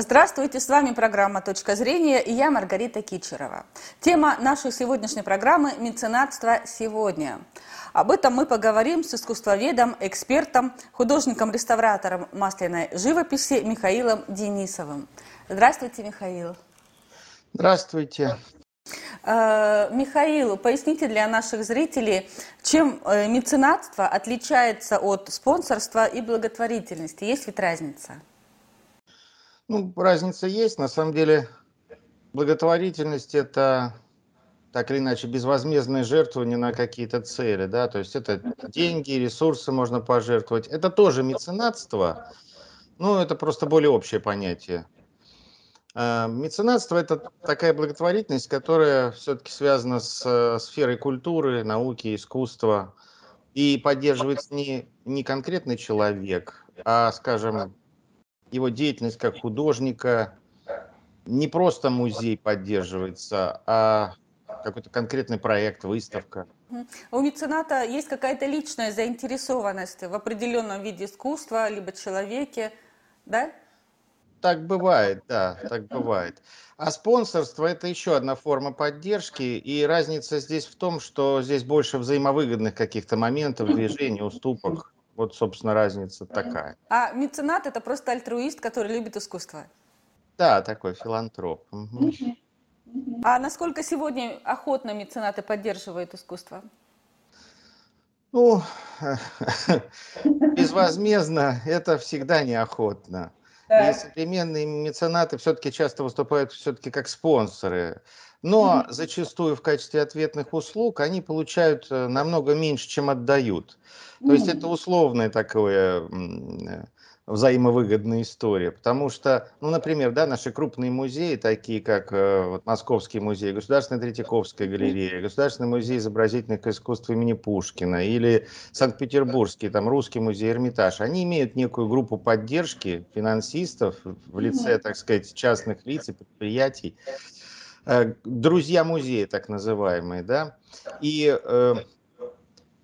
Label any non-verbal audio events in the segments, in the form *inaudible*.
Здравствуйте, с вами программа «Точка зрения» и я Маргарита Кичерова. Тема нашей сегодняшней программы – меценатство сегодня. Об этом мы поговорим с искусствоведом, экспертом, художником-реставратором масляной живописи Михаилом Денисовым. Здравствуйте, Михаил. Здравствуйте. Э, Михаил, поясните для наших зрителей, чем э, меценатство отличается от спонсорства и благотворительности? Есть ведь разница? Ну, разница есть. На самом деле, благотворительность – это так или иначе безвозмездные жертвования на какие-то цели, да, то есть это деньги, ресурсы можно пожертвовать. Это тоже меценатство, но это просто более общее понятие. А, меценатство – это такая благотворительность, которая все-таки связана с э, сферой культуры, науки, искусства, и поддерживается не, не конкретный человек, а, скажем, его деятельность как художника не просто музей поддерживается, а какой-то конкретный проект, выставка. У мецената есть какая-то личная заинтересованность в определенном виде искусства, либо человеке, да? Так бывает, да, так бывает. А спонсорство – это еще одна форма поддержки, и разница здесь в том, что здесь больше взаимовыгодных каких-то моментов, движений, уступок. Вот, собственно, разница такая. А меценат – это просто альтруист, который любит искусство? Да, такой филантроп. Угу. А насколько сегодня охотно меценаты поддерживают искусство? Ну, *laughs* безвозмездно это всегда неохотно. И современные меценаты все-таки часто выступают все-таки как спонсоры. Но зачастую в качестве ответных услуг они получают э, намного меньше, чем отдают. То есть это условное такое э, взаимовыгодная история, потому что, ну, например, да, наши крупные музеи, такие как э, вот, Московский музей, Государственная Третьяковская галерея, Государственный музей изобразительных искусств имени Пушкина или Санкт-Петербургский, там, Русский музей Эрмитаж, они имеют некую группу поддержки финансистов в лице, так сказать, частных лиц и предприятий, Э, друзья музея, так называемые, да, и э,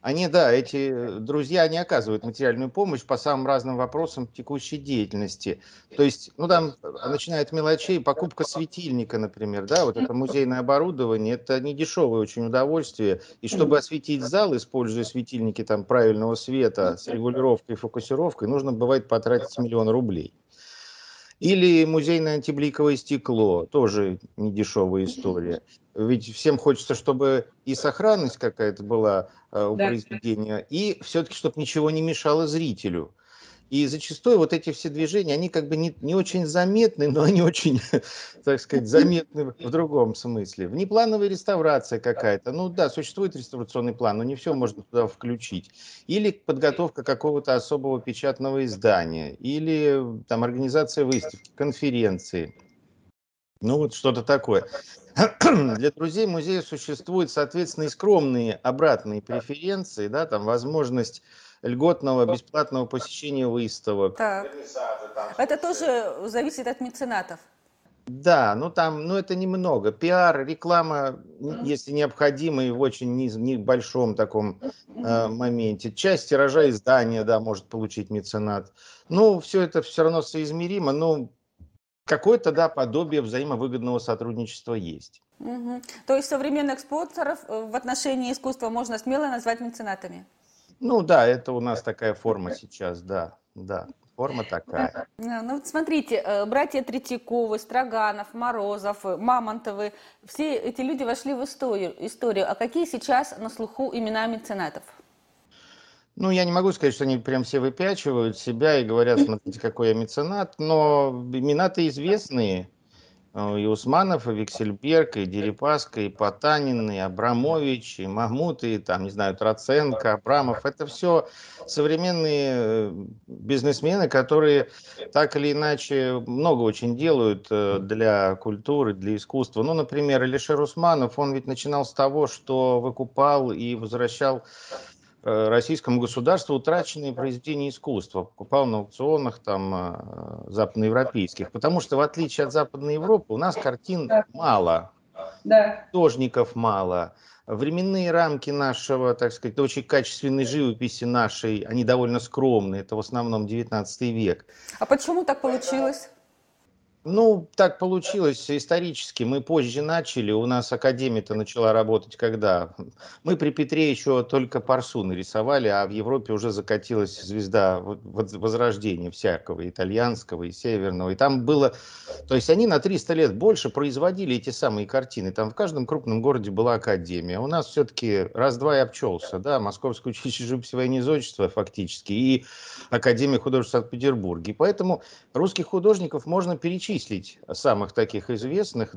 они, да, эти друзья, они оказывают материальную помощь по самым разным вопросам текущей деятельности. То есть, ну, там, начиная от мелочей, покупка светильника, например, да, вот это музейное оборудование, это не дешевое очень удовольствие. И чтобы осветить зал, используя светильники там правильного света с регулировкой и фокусировкой, нужно бывает потратить миллион рублей. Или музейное антибликовое стекло, тоже недешевая история. Ведь всем хочется, чтобы и сохранность какая-то была э, у да. произведения, и все-таки, чтобы ничего не мешало зрителю. И зачастую вот эти все движения, они как бы не, не очень заметны, но они очень, *laughs* так сказать, заметны в другом смысле. Внеплановая реставрация какая-то. Ну да, существует реставрационный план, но не все можно туда включить. Или подготовка какого-то особого печатного издания. Или там организация выставки, конференции. Ну вот что-то такое. *clears throat* Для друзей музея существуют, соответственно, и скромные обратные преференции, да, там возможность льготного, бесплатного посещения выставок. Так. Это тоже зависит от меценатов. Да, ну там, ну это немного. Пиар, реклама, если необходимо, и в очень небольшом таком э, моменте. Часть тиража издания, да, может получить меценат. Ну, все это все равно соизмеримо, но какое-то, да, подобие взаимовыгодного сотрудничества есть. Угу. То есть современных спонсоров э, в отношении искусства можно смело назвать меценатами? Ну да, это у нас такая форма сейчас, да, да. Форма такая. Ну вот смотрите, э, братья Третьяковы, Строганов, Морозов, Мамонтовы, все эти люди вошли в историю. историю. А какие сейчас на слуху имена меценатов? Ну, я не могу сказать, что они прям все выпячивают себя и говорят, смотрите, какой я меценат, но имена-то известные. Э, и Усманов, и Виксельберг, и Дерипаска, и Потанин, и Абрамович, и Махмут, и там, не знаю, Троценко, Абрамов. Это все современные э, бизнесмены, которые так или иначе много очень делают э, для культуры, для искусства. Ну, например, Алишер Усманов, он ведь начинал с того, что выкупал и возвращал российскому государству утраченные произведения искусства, покупал на аукционах там э, западноевропейских, потому что в отличие от Западной Европы у нас картин да. мало, да. художников мало, временные рамки нашего, так сказать, очень качественной живописи нашей, они довольно скромные, это в основном 19 век. А почему так получилось? Ну, так получилось исторически. Мы позже начали. У нас академия-то начала работать когда? Мы при Петре еще только парсу нарисовали, а в Европе уже закатилась звезда возрождения всякого, итальянского и северного. И там было... То есть они на 300 лет больше производили эти самые картины. Там в каждом крупном городе была академия. У нас все-таки раз-два и обчелся. Да, Московское училище живописи и фактически и Академия художеств в Санкт-Петербурге. Поэтому русских художников можно перечислить перечислить самых таких известных,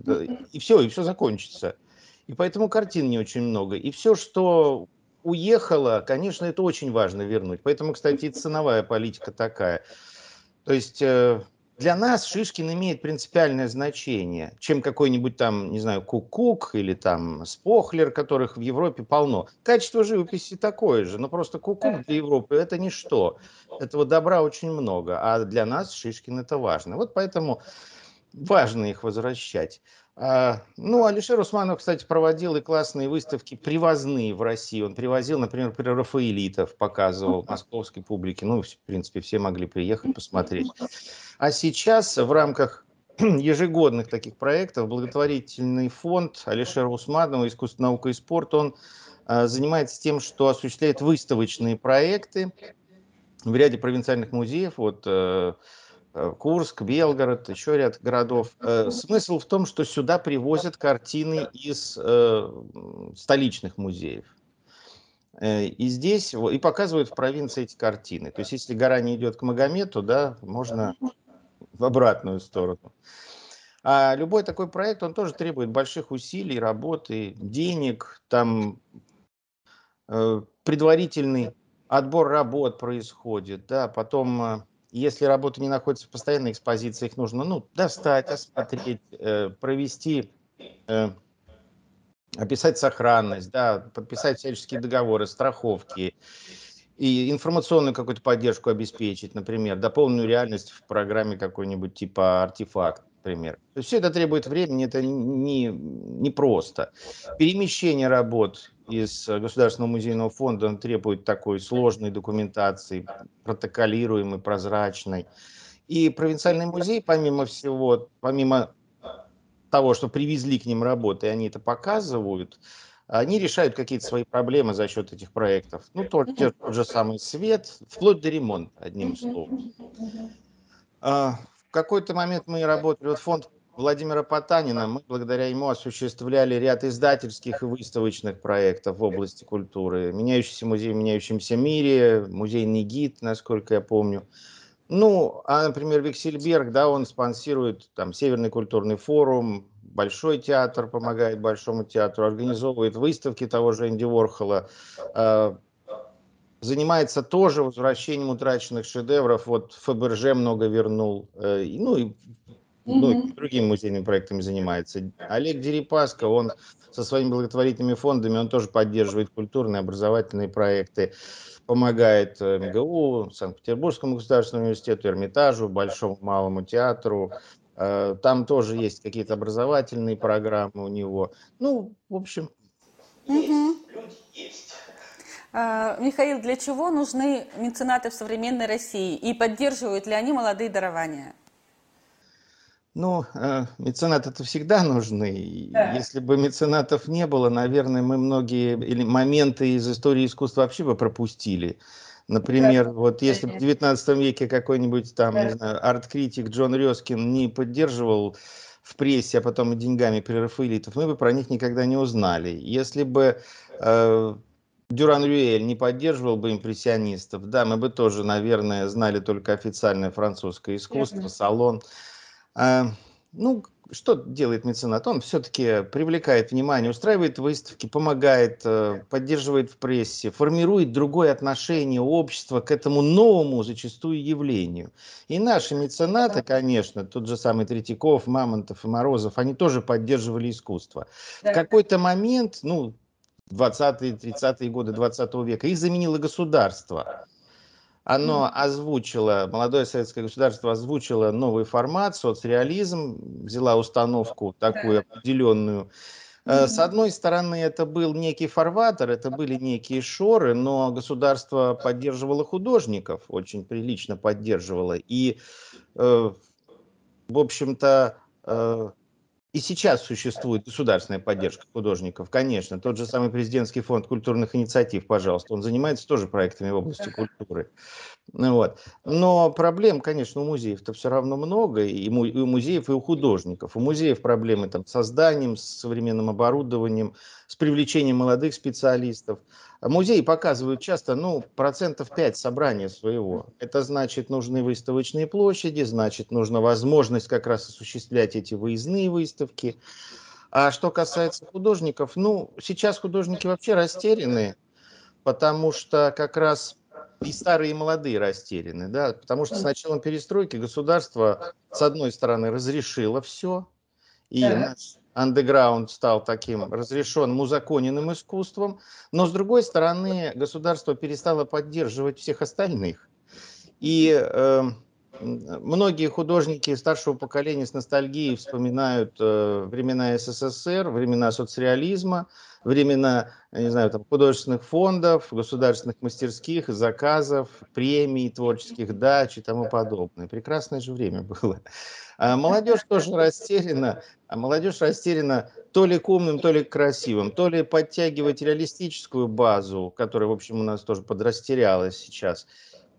и все, и все закончится. И поэтому картин не очень много. И все, что уехало, конечно, это очень важно вернуть. Поэтому, кстати, ценовая политика такая. То есть э, для нас Шишкин имеет принципиальное значение, чем какой-нибудь там, не знаю, Кукук или там Спохлер, которых в Европе полно. Качество живописи такое же, но просто Кукук для Европы это ничто. Этого добра очень много, а для нас Шишкин это важно. Вот поэтому важно их возвращать. А, ну, Алишер Усманов, кстати, проводил и классные выставки привозные в России. Он привозил, например, при Рафаэлитов, показывал московской публике. Ну, в принципе, все могли приехать посмотреть. А сейчас в рамках *clears throat* ежегодных таких проектов благотворительный фонд Алишера Усманова «Искусство, наука и спорт» он а, занимается тем, что осуществляет выставочные проекты в ряде провинциальных музеев. Вот э, Курск, Белгород, еще ряд городов. Э, смысл в том, что сюда привозят картины из столичных музеев. И здесь, и показывают в провинции эти картины. То есть, если гора не идет к Магомету, да, можно в обратную сторону. А любой такой проект, он тоже требует больших усилий, работы, денег, там э, предварительный отбор работ происходит, да, потом, э, если работы не находятся в постоянной экспозиции, их нужно, ну, достать, осмотреть, э, провести, э, описать сохранность, да, подписать всяческие договоры, страховки, и информационную какую-то поддержку обеспечить, например, дополненную реальность в программе какой-нибудь типа артефакт, например. То есть все это требует времени, это не, не просто. Перемещение работ из Государственного музейного фонда требует такой сложной документации, протоколируемой, прозрачной. И провинциальный музей, помимо всего, помимо того, что привезли к ним работы, и они это показывают, они решают какие-то свои проблемы за счет этих проектов. Ну, тот, тот же самый свет, вплоть до ремонта, одним словом. А, в какой-то момент мы работали, вот фонд Владимира Потанина, мы благодаря ему осуществляли ряд издательских и выставочных проектов в области культуры. Меняющийся музей в меняющемся мире, музейный гид, насколько я помню. Ну, а, например, Виксельберг, да, он спонсирует там Северный культурный форум, Большой театр помогает Большому театру, организовывает выставки того же Энди Уорхола, э, занимается тоже возвращением утраченных шедевров. Вот Фаберже много вернул, э, ну и ну, и другими музейными проектами занимается. Олег Дерипаска, он со своими благотворительными фондами, он тоже поддерживает культурные, образовательные проекты, помогает э, МГУ, Санкт-Петербургскому государственному университету, Эрмитажу, Большому малому театру, Э, там тоже есть какие-то образовательные программы у него. Ну, в общем. А, Михаил, для чего нужны меценаты в современной России и поддерживают ли они молодые дарования? Ну, э, меценаты это всегда нужны. Да. Если бы меценатов не было, наверное, мы многие моменты из истории искусства вообще бы пропустили. Например, да, вот если бы в 19 веке какой-нибудь там, да. не знаю, арт-критик Джон Рёскин не поддерживал в прессе, а потом и деньгами прерафаэлитов, мы бы про них никогда не узнали. Если бы э, Дюран Рюэль не поддерживал бы импрессионистов, да, мы бы тоже, наверное, знали только официальное французское искусство, Верно. салон. Э, ну, что делает меценат? Он все-таки привлекает внимание, устраивает выставки, помогает, э, поддерживает в прессе, формирует другое отношение общества к этому новому зачастую явлению. И наши меценаты, конечно, тот же самый Третьяков, Мамонтов и Морозов, они тоже поддерживали искусство. В какой-то момент, ну, 20-е, 30-е годы 20 века, их заменило государство оно озвучило, молодое советское государство озвучило новый формат, соцреализм, взяла установку такую определенную. Э, с одной стороны, это был некий фарватер, это были некие шоры, но государство поддерживало художников, очень прилично поддерживало. И э, в общем-то, э, и сейчас существует государственная поддержка художников, конечно. Тот же самый президентский фонд культурных инициатив, пожалуйста, он занимается тоже проектами в области культуры. Ну вот. Но проблем, конечно, у музеев-то все равно много, и у музеев, и у художников. У музеев проблемы там, с созданием, с современным оборудованием, с привлечением молодых специалистов. Музеи показывают часто, ну, процентов 5 собрания своего. Это значит, нужны выставочные площади, значит, нужна возможность как раз осуществлять эти выездные выставки. А что касается художников, ну, сейчас художники вообще растеряны, потому что как раз и старые, и молодые растеряны, да, потому что с началом перестройки государство, с одной стороны, разрешило все, и наш андеграунд стал таким разрешенным, узаконенным искусством, но с другой стороны государство перестало поддерживать всех остальных. И э, многие художники старшего поколения с ностальгией вспоминают э, времена СССР, времена соцреализма, времена, не знаю, там, художественных фондов, государственных мастерских, заказов, премий, творческих дач и тому подобное. Прекрасное же время было. А молодежь *laughs* тоже растеряна, а молодежь растеряна то ли к умным, то ли к красивым, то ли подтягивать реалистическую базу, которая, в общем, у нас тоже подрастерялась сейчас,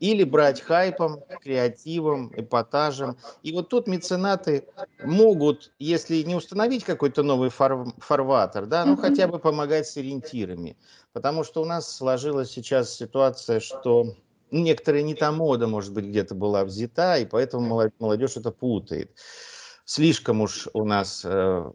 или брать хайпом, креативом, эпатажем. И вот тут меценаты могут, если не установить какой-то новый фар фарватер, да, ну хотя бы помогать с ориентирами. Потому что у нас сложилась сейчас ситуация, что некоторая не та мода, может быть, где-то была взята, и поэтому молодежь это путает. Слишком уж у нас э,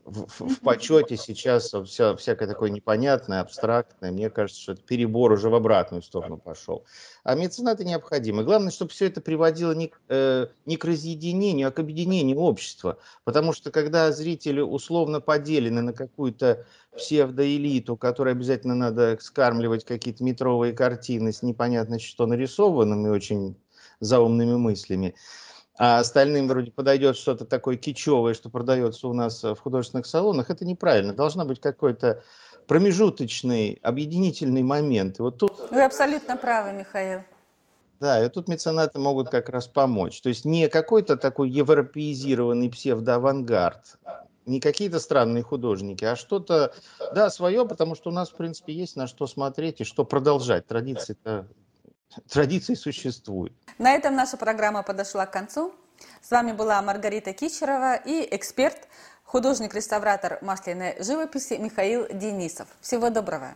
в, в почете сейчас все, всякое такое непонятное, абстрактное. Мне кажется, что это перебор уже в обратную сторону пошел. А меценаты необходимы. Главное, чтобы все это приводило не, э, не к разъединению, а к объединению общества. Потому что когда зрители условно поделены на какую-то псевдоэлиту, которой обязательно надо скармливать какие-то метровые картины с непонятно что нарисованными, очень заумными мыслями, а остальным вроде подойдет что-то такое кичевое, что продается у нас в художественных салонах, это неправильно. Должна быть какой-то промежуточный, объединительный момент. И вот тут... Вы абсолютно правы, Михаил. Да, и тут меценаты могут как раз помочь. То есть не какой-то такой европеизированный псевдоавангард, не какие-то странные художники, а что-то, да, свое, потому что у нас, в принципе, есть на что смотреть и что продолжать. Традиции, традиции существуют. На этом наша программа подошла к концу. С вами была Маргарита Кичерова и эксперт, художник-реставратор масляной живописи Михаил Денисов. Всего доброго!